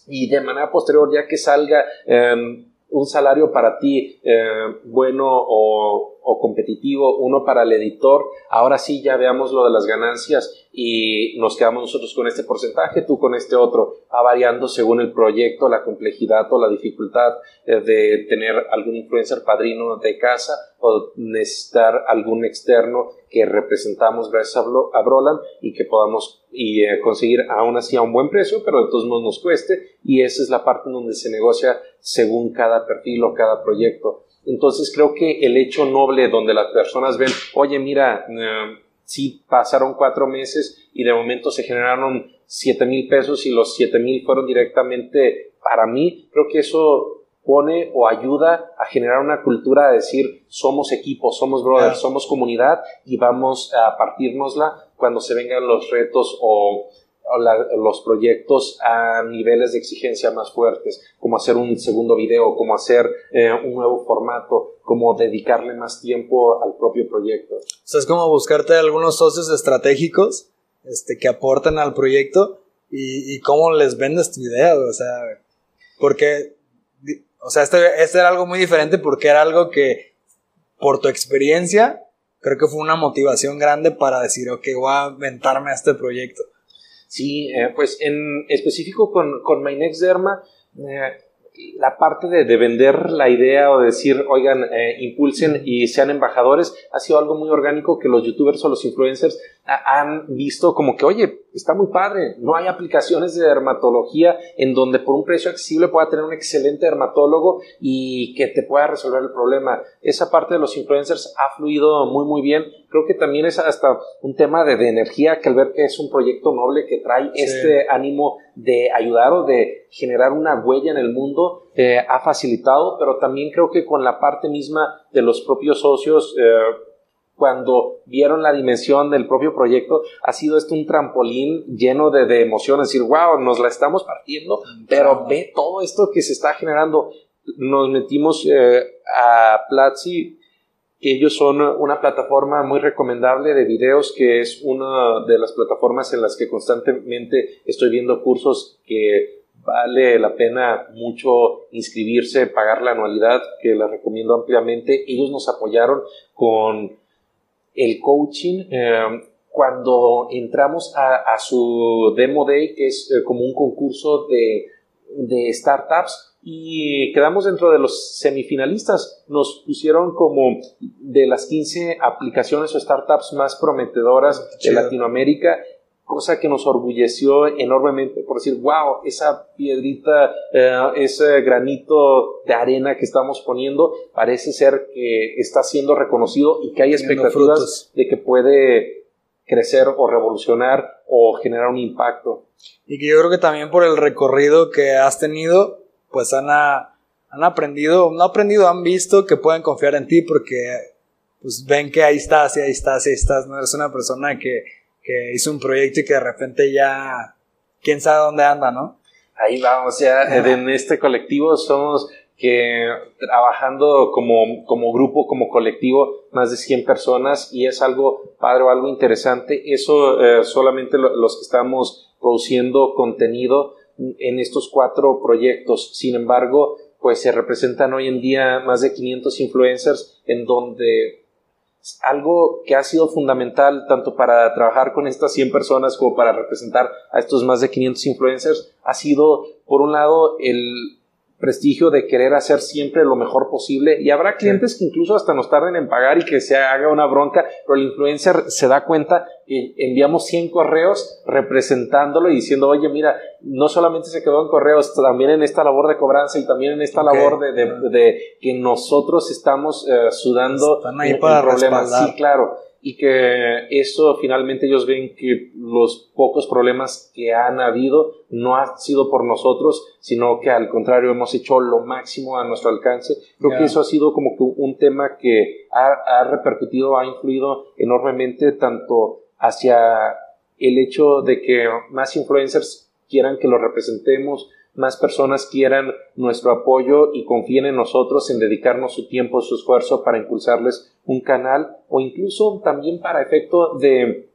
Y de manera posterior ya que salga em, un salario para ti eh, bueno o, competitivo, uno para el editor, ahora sí ya veamos lo de las ganancias y nos quedamos nosotros con este porcentaje, tú con este otro, va variando según el proyecto, la complejidad o la dificultad eh, de tener algún influencer padrino de casa o necesitar algún externo que representamos gracias a, Broland y que podamos y, eh, conseguir aún así a un buen precio, pero de todos modos nos cueste y esa es la parte donde se negocia según cada perfil o cada proyecto. Entonces creo que el hecho noble donde las personas ven, oye, mira, eh, si pasaron cuatro meses y de momento se generaron siete mil pesos y los siete mil fueron directamente para mí, creo que eso pone o ayuda a generar una cultura de decir somos equipo, somos brothers, somos comunidad y vamos a partirnosla cuando se vengan los retos o, los proyectos a niveles de exigencia más fuertes, como hacer un segundo video, como hacer eh, un nuevo formato, como dedicarle más tiempo al propio proyecto. O sea, es como buscarte algunos socios estratégicos este, que aporten al proyecto y, y cómo les vendes tu idea, o sea, porque o sea, este, este era algo muy diferente porque era algo que, por tu experiencia, creo que fue una motivación grande para decir, ok, voy a aventarme a este proyecto. Sí, eh, pues en específico con, con My Next Derma, eh, la parte de, de, vender la idea o decir, oigan, eh, impulsen y sean embajadores, ha sido algo muy orgánico que los youtubers o los influencers han visto como que, oye, está muy padre, no hay aplicaciones de dermatología en donde por un precio accesible pueda tener un excelente dermatólogo y que te pueda resolver el problema. Esa parte de los influencers ha fluido muy, muy bien. Creo que también es hasta un tema de, de energía que al ver que es un proyecto noble que trae este ánimo de ayudar o de generar una huella en el mundo, eh, ha facilitado, pero también creo que con la parte misma de los propios socios, eh, cuando vieron la dimensión del propio proyecto, ha sido esto un trampolín lleno de, emociones, decir, wow, nos la estamos partiendo, pero ve todo esto que se está generando. Nos metimos eh, a Platzi, que ellos son una plataforma muy recomendable de videos, que es una de las plataformas en las que constantemente estoy viendo cursos que vale la pena mucho inscribirse, pagar la anualidad, que la recomiendo ampliamente. Ellos nos apoyaron con el coaching. Eh, cuando entramos a, su Demo Day, que es eh, como un concurso de, de startups, y quedamos dentro de los semifinalistas. Nos pusieron como de las 15 aplicaciones o startups más prometedoras de Latinoamérica cosa que nos orgulleció enormemente por decir, wow, esa piedrita, eh, ese granito de arena que estamos poniendo parece ser que está siendo reconocido y que hay expectativas de que puede crecer o revolucionar o generar un impacto. Y que yo creo que también por el recorrido que has tenido, pues han, han aprendido, no aprendido, han visto que pueden confiar en ti porque pues ven que ahí estás y ahí estás y ahí estás, no eres una persona que, que hizo un proyecto y que de repente ya, quién sabe dónde anda, ¿no? Ahí vamos, ya en este colectivo somos que trabajando como, como grupo, como colectivo, más de 100 personas y es algo padre o algo interesante. Eso eh, solamente lo- los que estamos produciendo contenido en estos cuatro proyectos. Sin embargo, pues se representan hoy en día más de 500 influencers en donde algo que ha sido fundamental tanto para trabajar con estas 100 personas como para representar a estos más de 500 influencers ha sido, por un lado, el prestigio de querer hacer siempre lo mejor posible. Y habrá clientes que incluso hasta nos tarden en pagar y que se haga una bronca, pero el influencer se da cuenta que enviamos 100 correos representándolo y diciendo, oye, mira, no solamente se quedó en correos, también en esta labor de cobranza y también en esta labor de, de- de que nosotros estamos eh, sudando Están ahí en- en para problemas. Sí, claro. Y que eso finalmente ellos ven que los pocos problemas que han habido no han sido por nosotros, sino que al contrario hemos hecho lo máximo a nuestro alcance. Creo que eso ha sido como que un tema que ha, ha repercutido, ha influido enormemente tanto hacia el hecho de que más influencers quieran que lo representemos, más personas quieran nuestro apoyo y confíen en nosotros en dedicarnos su tiempo, su esfuerzo para impulsarles un canal o incluso también para efecto de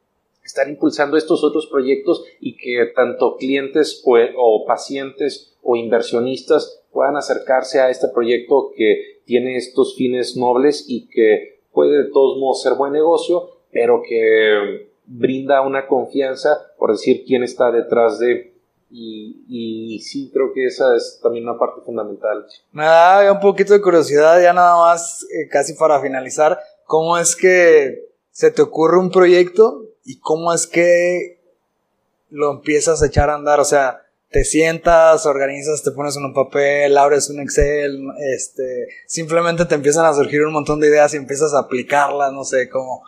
estar impulsando estos otros proyectos y que tanto clientes o, pacientes o inversionistas puedan acercarse a este proyecto que tiene estos fines nobles y que puede de todos modos ser buen negocio, pero que brinda una confianza por decir quién está detrás de y, y sí creo que esa es también una parte fundamental. Me da un poquito de curiosidad, ya nada más, eh, casi para finalizar, ¿cómo es que se te ocurre un proyecto y cómo es que lo empiezas a echar a andar? O sea, te sientas, organizas, te pones en un papel, abres un Excel, este, simplemente te empiezan a surgir un montón de ideas y empiezas a aplicarlas, no sé cómo.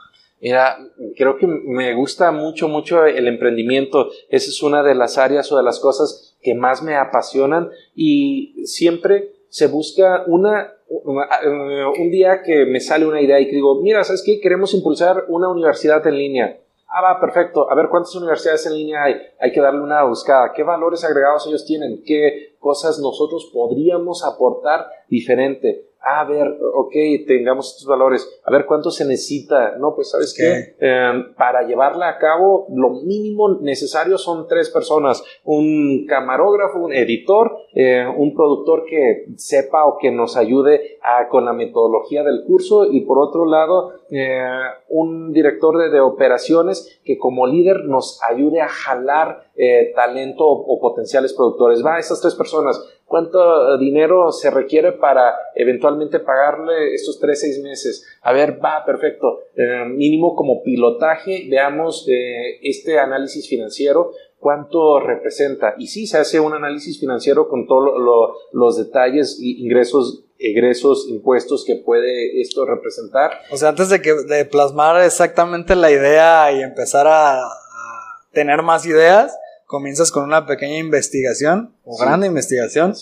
Mira, creo que me gusta mucho, mucho el emprendimiento. Esa es una de las áreas o de las cosas que más me apasionan y siempre se busca una, un día que me sale una idea y que digo, mira, ¿sabes qué? Queremos impulsar una universidad en línea. Ah, va, perfecto. A ver, ¿cuántas universidades en línea hay? Hay que darle una buscada. ¿Qué valores agregados ellos tienen? ¿Qué cosas nosotros podríamos aportar diferente? A ver, ok, tengamos estos valores, a ver cuánto se necesita, no, pues sabes qué, Eh, para llevarla a cabo, lo mínimo necesario son tres personas, un camarógrafo, un editor, eh, un productor que sepa o que nos ayude a- con la metodología del curso y por otro lado, eh, un director de, de operaciones que como líder nos ayude a jalar eh, talento o, potenciales productores. Va, esas tres personas, ¿cuánto dinero se requiere para eventualmente pagarle estos tres, seis meses? A ver, va, perfecto. Eh, mínimo como pilotaje, veamos eh, este análisis financiero, cuánto representa. Y sí, se hace un análisis financiero con todos lo- lo- los detalles, ingresos, egresos, impuestos que puede esto representar. O sea, antes de que de plasmar exactamente la idea y empezar a tener más ideas, comienzas con una pequeña investigación o Sí. grande investigación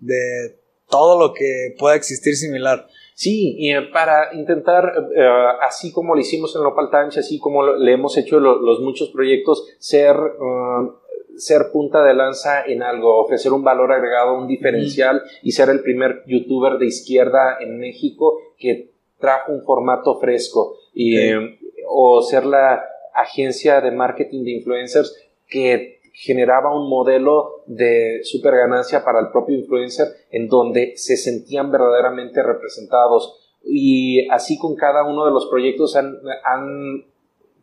de todo lo que pueda existir similar. Sí, y eh, para intentar, eh, así como lo hicimos en Local Times, así como lo- le hemos hecho lo- los muchos proyectos, ser, eh, ser punta de lanza en algo, ofrecer un valor agregado, un diferencial y ser el primer youtuber de izquierda en México que trajo un formato fresco y, eh, o ser la agencia de marketing de influencers que generaba un modelo de super ganancia para el propio influencer en donde se sentían verdaderamente representados. Y así con cada uno de los proyectos han, han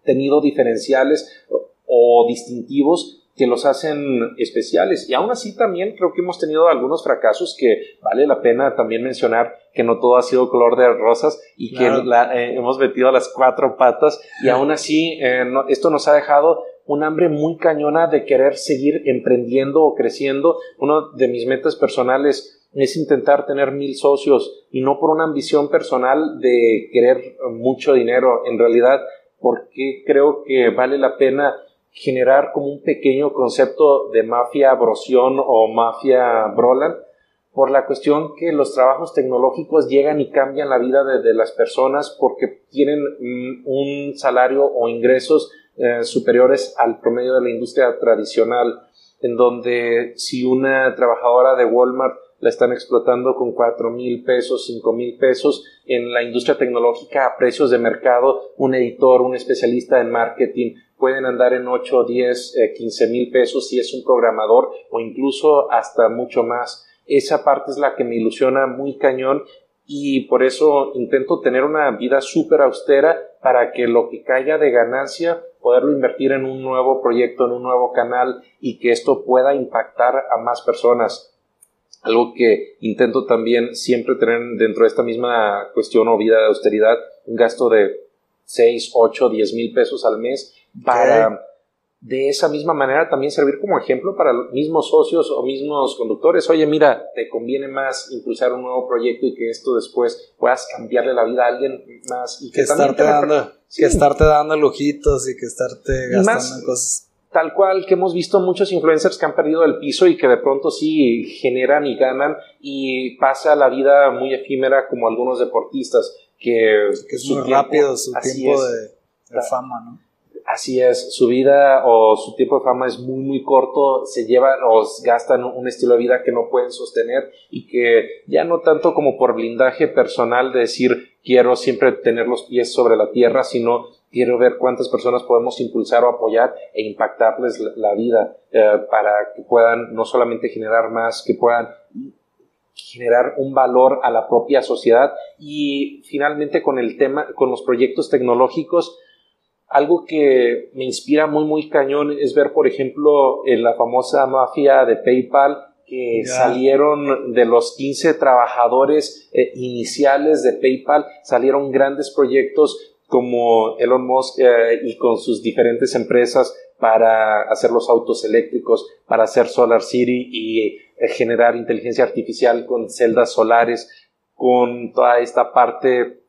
tenido diferenciales o, distintivos que los hacen especiales. Y aún así también creo que hemos tenido algunos fracasos que vale la pena también mencionar que no todo ha sido color de rosas y Claro. que la- eh, hemos metido las cuatro patas. Y aún así eh, no- esto nos ha dejado un hambre muy cañona de querer seguir emprendiendo o creciendo. Uno de mis metas personales es intentar tener mil socios y no por una ambición personal de querer mucho dinero. En realidad, porque creo que vale la pena generar como un pequeño concepto de mafia Brosión o mafia Brolan, por la cuestión que los trabajos tecnológicos llegan y cambian la vida de, las personas porque tienen un salario o ingresos eh, superiores al promedio de la industria tradicional, en donde si una trabajadora de Walmart la están explotando con cuatro mil pesos, cinco mil pesos, en la industria tecnológica a precios de mercado, un editor, un especialista en marketing, pueden andar en 8, 10, eh, 15 mil pesos si es un programador o incluso hasta mucho más. Esa parte es la que me ilusiona muy cañón y por eso intento tener una vida súper austera para que lo que caiga de ganancia poderlo invertir en un nuevo proyecto, en un nuevo canal y que esto pueda impactar a más personas. Algo que intento también siempre tener dentro de esta misma cuestión o vida de austeridad, un gasto de 6, 8, 10 mil pesos al mes para de esa misma manera también servir como ejemplo para los mismos socios o mismos conductores. Oye, mira, te conviene más impulsar un nuevo proyecto y que esto después puedas cambiarle la vida a alguien más y que, que, estarte dando, Sí. que estarte dando lujitos y que estarte gastando más- en cosas. Tal cual que hemos visto muchos influencers que han perdido el piso y que de pronto sí generan y ganan y pasa la vida muy efímera como algunos deportistas que, Que es muy tiempo- rápido su tiempo de, de fama, ¿no? Así es, su vida o su tiempo de fama es muy muy corto, se llevan o gastan un estilo de vida que no pueden sostener y que ya no tanto como por blindaje personal de decir quiero siempre tener los pies sobre la tierra, sino quiero ver cuántas personas podemos impulsar o apoyar e impactarles la, vida eh, para que puedan no solamente generar más, que puedan generar un valor a la propia sociedad y finalmente con el tema, con los proyectos tecnológicos, algo que me inspira muy, muy cañón es ver, por ejemplo, en la famosa mafia de PayPal, que Ya. salieron de los 15 trabajadores eh, iniciales de PayPal, salieron grandes proyectos como Elon Musk eh, y con sus diferentes empresas para hacer los autos eléctricos, para hacer Solar City y eh, generar inteligencia artificial con celdas solares, con toda esta parte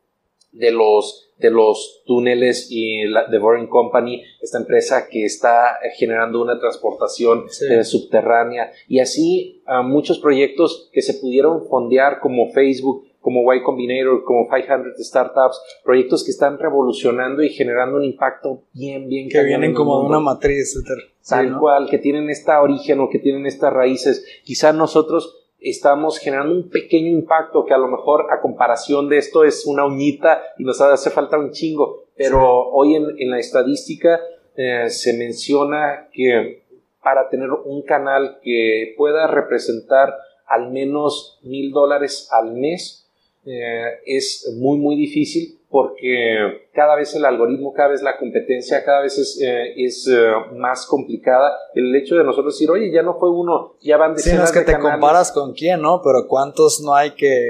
de los de los túneles y la The Boring Company, esta empresa que está generando una transportación Sí. eh, subterránea y así ah, muchos proyectos que se pudieron fondear como Facebook, como Y Combinator, como 500 Startups, proyectos que están revolucionando y generando un impacto bien, bien Que vienen como de una matriz. Sí, Tal ¿no? cual, que tienen esta origen o que tienen estas raíces. Quizá nosotros estamos generando un pequeño impacto que a lo mejor a comparación de esto es una uñita y nos hace falta un chingo. Pero hoy en, en la estadística eh, se menciona que para tener un canal que pueda representar al menos mil dólares al mes eh, es muy muy difícil porque cada vez el algoritmo, cada vez la competencia, cada vez es, eh, es eh, más complicada. El hecho de nosotros decir, oye, ya no fue uno, ya van Sí, no decenas es que de te canales. comparas con quién, ¿no? Pero cuántos no hay que,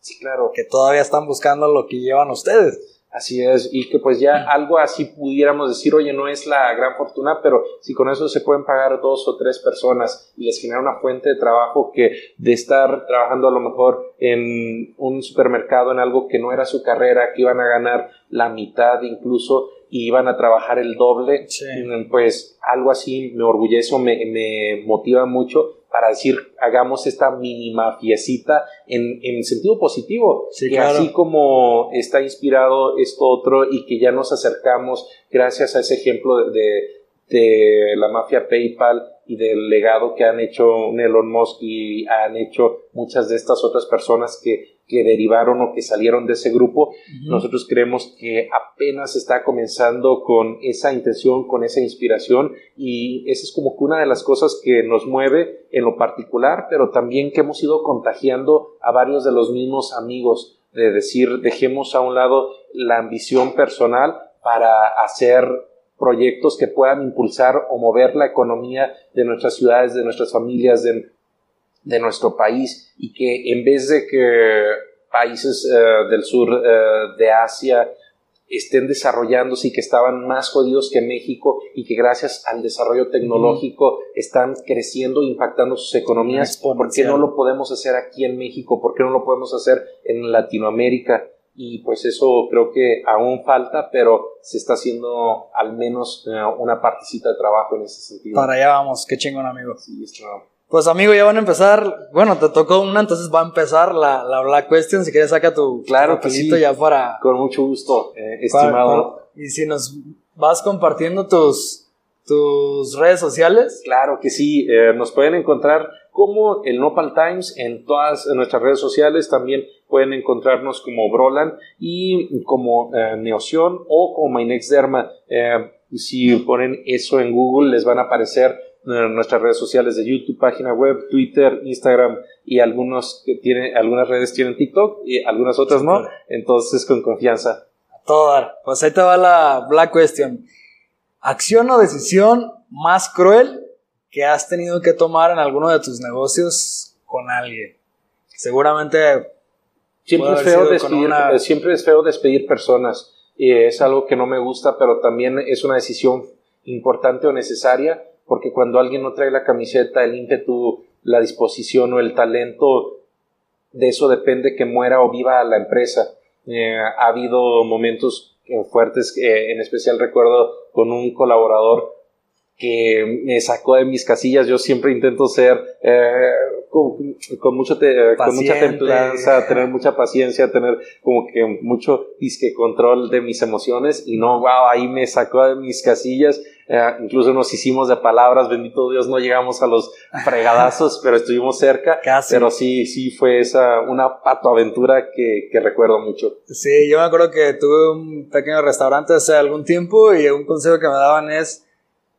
Sí, claro. que todavía están buscando lo que llevan ustedes. Así es, y que pues ya algo así pudiéramos decir, oye, no es la gran fortuna, pero si con eso se pueden pagar dos o tres personas y les genera una fuente de trabajo que de estar trabajando a lo mejor en un supermercado en algo que no era su carrera, que iban a ganar la mitad incluso y iban a trabajar el doble, Sí. pues algo así me orgullece o me, me motiva mucho para decir, hagamos esta mini mafiecita en, en sentido positivo, Sí, que claro. así como está inspirado esto otro y que ya nos acercamos gracias a ese ejemplo de, de la mafia PayPal y del legado que han hecho Elon Musk y han hecho muchas de estas otras personas que, que derivaron o que salieron de ese grupo, nosotros creemos que apenas está comenzando con esa intención, con esa inspiración y esa es como que una de las cosas que nos mueve en lo particular, pero también que hemos ido contagiando a varios de los mismos amigos, de decir, dejemos a un lado la ambición personal para hacer proyectos que puedan impulsar o mover la economía de nuestras ciudades, de nuestras familias, de, de nuestro país y que en vez de que países eh, del sur eh, de Asia estén desarrollándose y que estaban más jodidos que México y que gracias al desarrollo tecnológico están creciendo, impactando sus economías. ¿Por qué no lo podemos hacer aquí en México? ¿Por qué no lo podemos hacer en Latinoamérica? Y pues eso creo que aún falta, pero se está haciendo al menos eh, una partecita de trabajo en ese sentido. Para allá vamos, qué chingón, amigo. Sí, esto- Pues amigo, ya van a empezar. Bueno, te tocó una, entonces va a empezar la, la Black Question. Si quieres, saca tu Claro que sí. ya para. Con mucho gusto, eh, estimado. para- Y si nos vas compartiendo tus, tus redes sociales. Claro que sí, eh, nos pueden encontrar como el Nopal Times en todas nuestras redes sociales, también pueden encontrarnos como Brolan y como eh, Neoción o como My Next Derma. Eh, si ponen eso en Google les van a aparecer eh, nuestras redes sociales de YouTube, página web, Twitter, Instagram y algunos que tienen, algunas redes tienen TikTok y algunas otras no, entonces con confianza. A todo dar. Pues ahí te va la Black Question. ¿Acción o decisión más cruel que has tenido que tomar en alguno de tus negocios con alguien? Seguramente Siempre es, feo despedir, una- siempre es feo despedir personas. Y es algo que no me gusta, pero también es una decisión importante o necesaria, porque cuando alguien no trae la camiseta, el ímpetu, la disposición o el talento, de eso depende que muera o viva la empresa. Eh, ha habido momentos fuertes, eh, en especial recuerdo con un colaborador que me sacó de mis casillas. Yo siempre intento ser eh, con, con mucho te- con mucha templanza, tener mucha paciencia, tener como que mucho disque control de mis emociones y no, wow, ahí me sacó de mis casillas. Eh, incluso nos hicimos de palabras, bendito Dios, no llegamos a los fregadazos, pero estuvimos cerca. Casi. Pero sí, sí fue esa una patoaventura que, que recuerdo mucho. Sí, yo me acuerdo que tuve un pequeño restaurante hace algún tiempo y un consejo que me daban es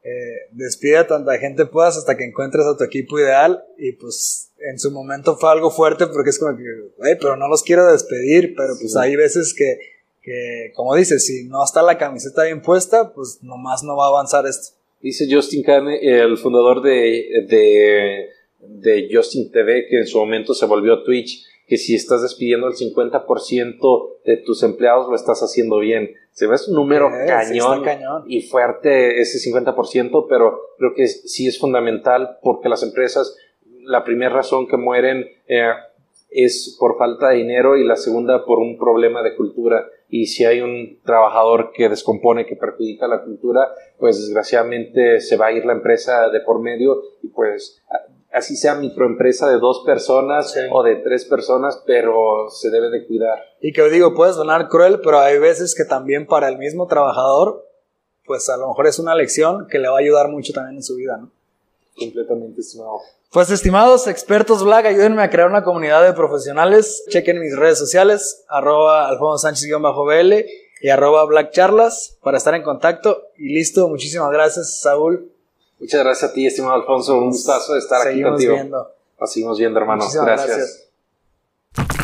eh, despide a tanta gente puedas hasta que encuentres a tu equipo ideal y pues en su momento fue algo fuerte porque es como que, "Güey, pero no los quiero despedir, pero pues Sí. hay veces que, que, como dices, si no está la camiseta bien puesta, pues nomás no va a avanzar esto. Dice Justin Khan, el fundador de, de, de Justin TV, que en su momento se volvió Twitch, que si estás despidiendo el 50% de tus empleados lo estás haciendo bien. Se ve es un número Eh, sí cañón, cañón. y fuerte ese 50%, pero creo que sí es fundamental porque las empresas, la primera razón que mueren eh, es por falta de dinero y la segunda por un problema de cultura. Y si hay un trabajador que descompone, que perjudica la cultura, pues desgraciadamente se va a ir la empresa de por medio y pues así sea microempresa de dos personas Sí. o de tres personas, pero se debe de cuidar. Y que digo, puede sonar cruel, pero hay veces que también para el mismo trabajador, pues a lo mejor es una lección que le va a ayudar mucho también en su vida, ¿no? Completamente estimado. Pues estimados expertos Black, ayúdenme a crear una comunidad de profesionales. Chequen mis redes sociales, arroba alfonso sánchez-bl y arroba Black Charlas para estar en contacto. Y listo, muchísimas gracias Saúl. Muchas gracias a ti, estimado Alfonso. Un gustazo de estar aquí Seguimos contigo. viendo. Nos seguimos viendo, hermano. Muchísimas gracias. gracias.